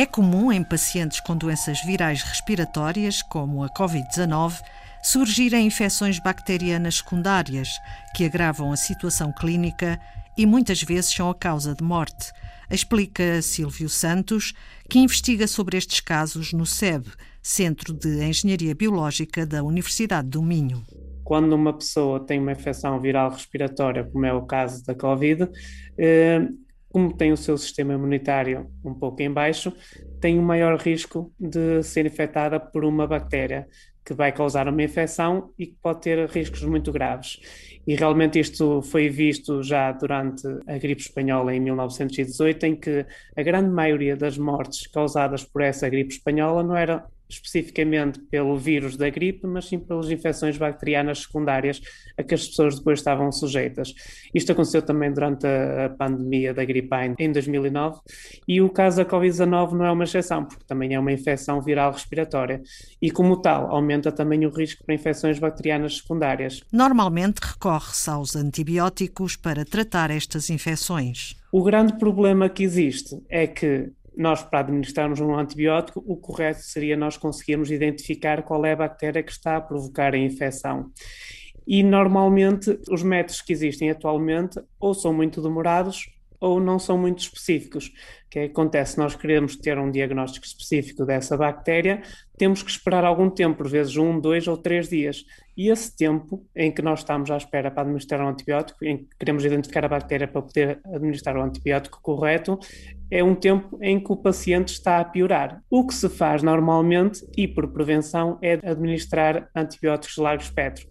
É comum em pacientes com doenças virais respiratórias, como a Covid-19, surgirem infecções bacterianas secundárias que agravam a situação clínica e muitas vezes são a causa de morte. Explica Silvio Santos, que investiga sobre estes casos no SEB, Centro de Engenharia Biológica da Universidade do Minho. Quando uma pessoa tem uma infecção viral respiratória, como é o caso da Covid, eh, como tem o seu sistema imunitário um pouco em baixo, tem um maior risco de ser infectada por uma bactéria que vai causar uma infecção e que pode ter riscos muito graves. E realmente isto foi visto já durante a gripe espanhola em 1918, em que a grande maioria das mortes causadas por essa gripe espanhola não era especificamente pelo vírus da gripe, mas sim pelas infecções bacterianas secundárias a que as pessoas depois estavam sujeitas. Isto aconteceu também durante a, pandemia da gripe em 2009 e o caso da Covid-19 não é uma exceção, porque também é uma infecção viral respiratória e, como tal, aumenta também o risco para infecções bacterianas secundárias. Normalmente recorre-se aos antibióticos para tratar estas infecções. O grande problema que existe é que nós, para administrarmos um antibiótico, o correto seria nós conseguirmos identificar qual é a bactéria que está a provocar a infecção. E normalmente os métodos que existem atualmente ou são muito demorados ou não são muito específicos. O que acontece? Nós queremos ter um diagnóstico específico dessa bactéria, temos que esperar algum tempo, por vezes um, dois ou três dias. E esse tempo em que nós estamos à espera para administrar um antibiótico, em que queremos identificar a bactéria para poder administrar o antibiótico correto, é um tempo em que o paciente está a piorar. O que se faz normalmente, e por prevenção, é administrar antibióticos de largo espectro.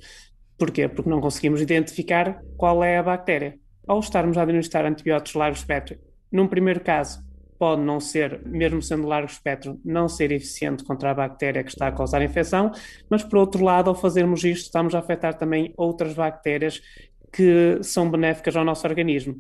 Porquê? Porque não conseguimos identificar qual é a bactéria ao estarmos a administrar antibióticos de largo espectro, num primeiro caso, pode não ser, mesmo sendo largo espectro, não ser eficiente contra a bactéria que está a causar a infecção, mas por outro lado, ao fazermos isto, estamos a afetar também outras bactérias que são benéficas ao nosso organismo.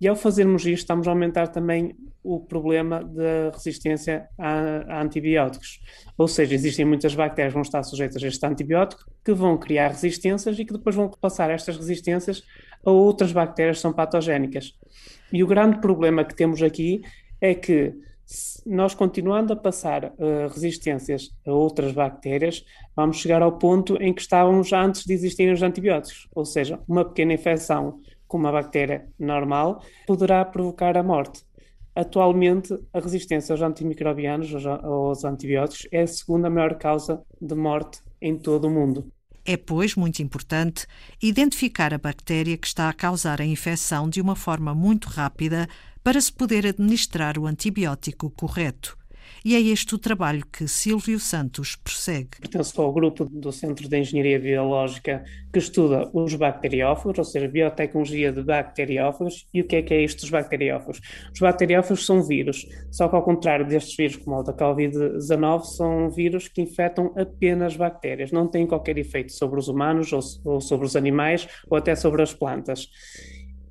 E ao fazermos isto, estamos a aumentar também o problema da resistência a, a, antibióticos. Ou seja, existem muitas bactérias que vão estar sujeitas a este antibiótico que vão criar resistências e que depois vão passar estas resistências a outras bactérias são patogénicas. E o grande problema que temos aqui é que nós continuando a passar uh, resistências a outras bactérias, vamos chegar ao ponto em que estávamos antes de existirem os antibióticos. Ou seja, uma pequena infecção com uma bactéria normal poderá provocar a morte. Atualmente, a resistência aos antimicrobianos, aos, aos antibióticos, é a segunda maior causa de morte em todo o mundo. É, pois, muito importante identificar a bactéria que está a causar a infecção de uma forma muito rápida para se poder administrar o antibiótico correto. E é este o trabalho que Silvio Santos prossegue. Pertenço ao grupo do Centro de Engenharia Biológica que estuda os bacteriófagos, ou seja, biotecnologia de bacteriófagos. E o que é que é isto dos bacteriófagos? Os bacteriófagos são vírus, só que ao contrário destes vírus, como o da Covid-19, são vírus que infectam apenas bactérias, não têm qualquer efeito sobre os humanos ou sobre os animais ou até sobre as plantas.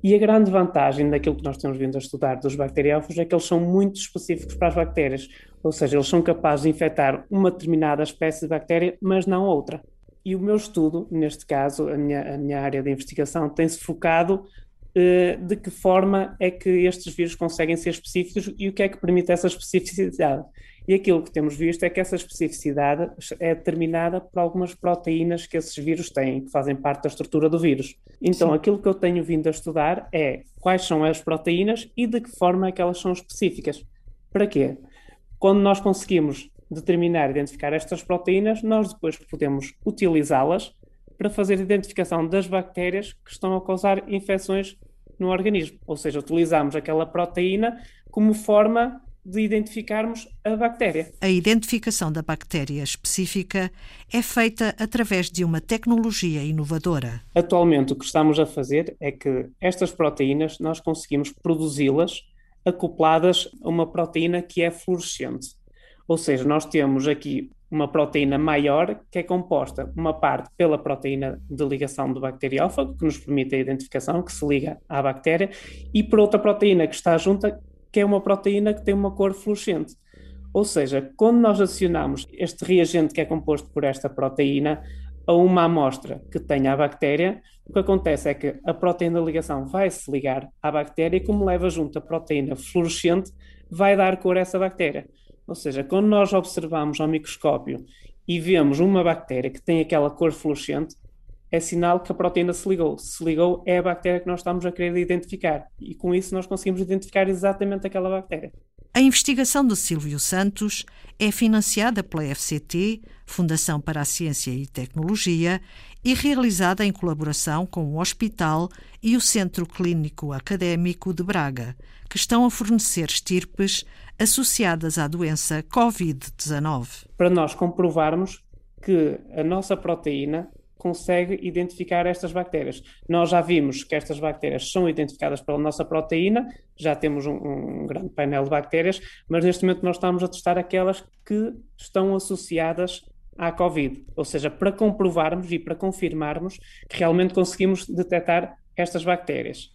E a grande vantagem daquilo que nós temos vindo a estudar dos bacteriófagos é que eles são muito específicos para as bactérias, ou seja, eles são capazes de infectar uma determinada espécie de bactéria, mas não outra. E o meu estudo, neste caso, a minha, a minha área de investigação, tem-se focado uh, de que forma é que estes vírus conseguem ser específicos e o que é que permite essa especificidade. E aquilo que temos visto é que essa especificidade é determinada por algumas proteínas que esses vírus têm, que fazem parte da estrutura do vírus. Então, Sim. aquilo que eu tenho vindo a estudar é quais são as proteínas e de que forma é que elas são específicas. Para quê? Quando nós conseguimos determinar, identificar estas proteínas, nós depois podemos utilizá-las para fazer a identificação das bactérias que estão a causar infecções no organismo. Ou seja, utilizamos aquela proteína como forma de identificarmos a bactéria. A identificação da bactéria específica é feita através de uma tecnologia inovadora. Atualmente, o que estamos a fazer é que estas proteínas nós conseguimos produzi-las acopladas a uma proteína que é fluorescente. Ou seja, nós temos aqui uma proteína maior que é composta uma parte pela proteína de ligação do bacteriófago, que nos permite a identificação, que se liga à bactéria, e por outra proteína que está junta, que é uma proteína que tem uma cor fluorescente. Ou seja, quando nós adicionamos este reagente que é composto por esta proteína a uma amostra que tenha a bactéria, o que acontece é que a proteína de ligação vai se ligar à bactéria e, como leva junto a proteína fluorescente, vai dar cor a essa bactéria. Ou seja, quando nós observamos ao microscópio e vemos uma bactéria que tem aquela cor fluorescente, é sinal que a proteína se ligou. Se ligou, é a bactéria que nós estamos a querer identificar. E com isso nós conseguimos identificar exatamente aquela bactéria. A investigação de Silvio Santos é financiada pela FCT, Fundação para a Ciência e Tecnologia, e realizada em colaboração com o Hospital e o Centro Clínico Académico de Braga, que estão a fornecer estirpes associadas à doença Covid-19. Para nós comprovarmos que a nossa proteína consegue identificar estas bactérias. Nós já vimos que estas bactérias são identificadas pela nossa proteína, já temos um, um, grande painel de bactérias, mas neste momento nós estamos a testar aquelas que estão associadas à Covid, ou seja, para comprovarmos e para confirmarmos que realmente conseguimos detectar estas bactérias.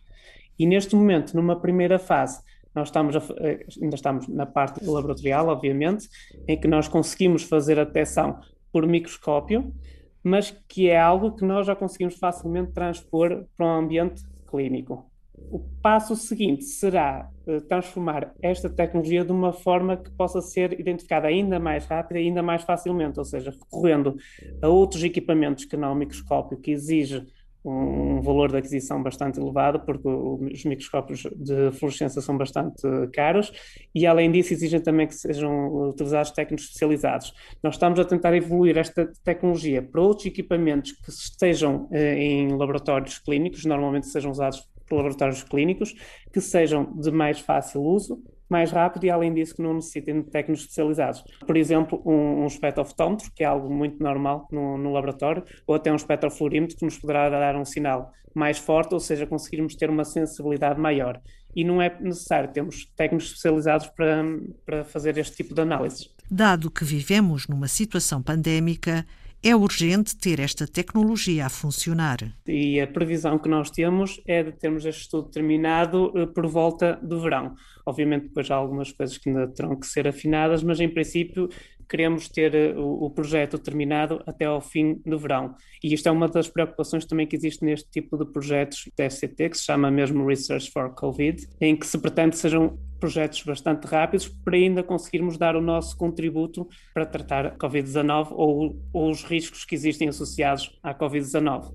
E neste momento, numa primeira fase, nós estamos a, eh, ainda estamos na parte laboratorial, obviamente, em que nós conseguimos fazer a detecção por microscópio, mas que é algo que nós já conseguimos facilmente transpor para um ambiente clínico. O passo seguinte será uh, transformar esta tecnologia de uma forma que possa ser identificada ainda mais rápida e ainda mais facilmente, ou seja, recorrendo a outros equipamentos que não o microscópio, que exige um valor de aquisição bastante elevado, porque os microscópios de fluorescência são bastante caros e, além disso, exigem também que sejam utilizados técnicos especializados. Nós estamos a tentar evoluir esta tecnologia para outros equipamentos que estejam eh, em laboratórios clínicos, normalmente sejam usados por laboratórios clínicos, que sejam de mais fácil uso mais rápido e, além disso, que não necessitem de técnicos especializados. Por exemplo, um, um espectrofotómetro, que é algo muito normal no, no, laboratório, ou até um espectrofluorímetro, que nos poderá dar um sinal mais forte, ou seja, conseguirmos ter uma sensibilidade maior. E não é necessário termos técnicos especializados para, para fazer este tipo de análises. Dado que vivemos numa situação pandémica, é urgente ter esta tecnologia a funcionar. E a previsão que nós temos é de termos este estudo terminado eh, por volta do verão. Obviamente, depois há algumas coisas que ainda terão que ser afinadas, mas em princípio queremos ter eh, o, projeto terminado até ao fim do verão. E isto é uma das preocupações também que existe neste tipo de projetos FCT, que se chama mesmo Research for COVID, em que se pretende sejam projetos bastante rápidos para ainda conseguirmos dar o nosso contributo para tratar a Covid-19 ou, ou os riscos que existem associados à Covid-19.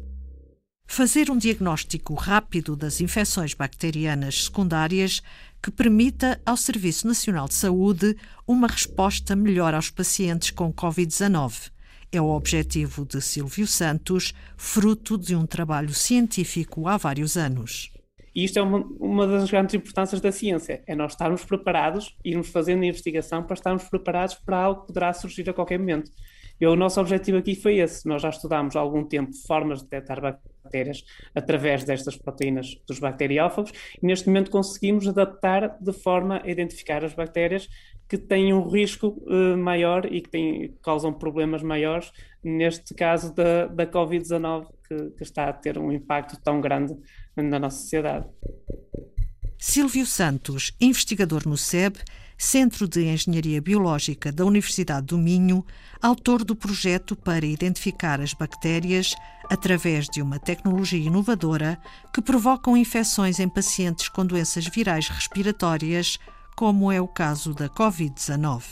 Fazer um diagnóstico rápido das infecções bacterianas secundárias que permita ao Serviço Nacional de Saúde uma resposta melhor aos pacientes com Covid-19. É o objetivo de Silvio Santos, fruto de um trabalho científico há vários anos. E isto é uma, uma das grandes importâncias da ciência, é nós estarmos preparados, irmos fazendo investigação para estarmos preparados para algo que poderá surgir a qualquer momento. E o nosso objetivo aqui foi esse. Nós já estudámos há algum tempo formas de detectar bactérias através destas proteínas dos bacteriófagos e neste momento conseguimos adaptar de forma a identificar as bactérias que têm um risco uh, maior e que têm, causam problemas maiores, neste caso da, da Covid-19, que, que está a ter um impacto tão grande na nossa sociedade. Silvio Santos, investigador no SEB, Centro de Engenharia Biológica da Universidade do Minho, autor do projeto para identificar as bactérias através de uma tecnologia inovadora que provocam infecções em pacientes com doenças virais respiratórias, como é o caso da Covid-19.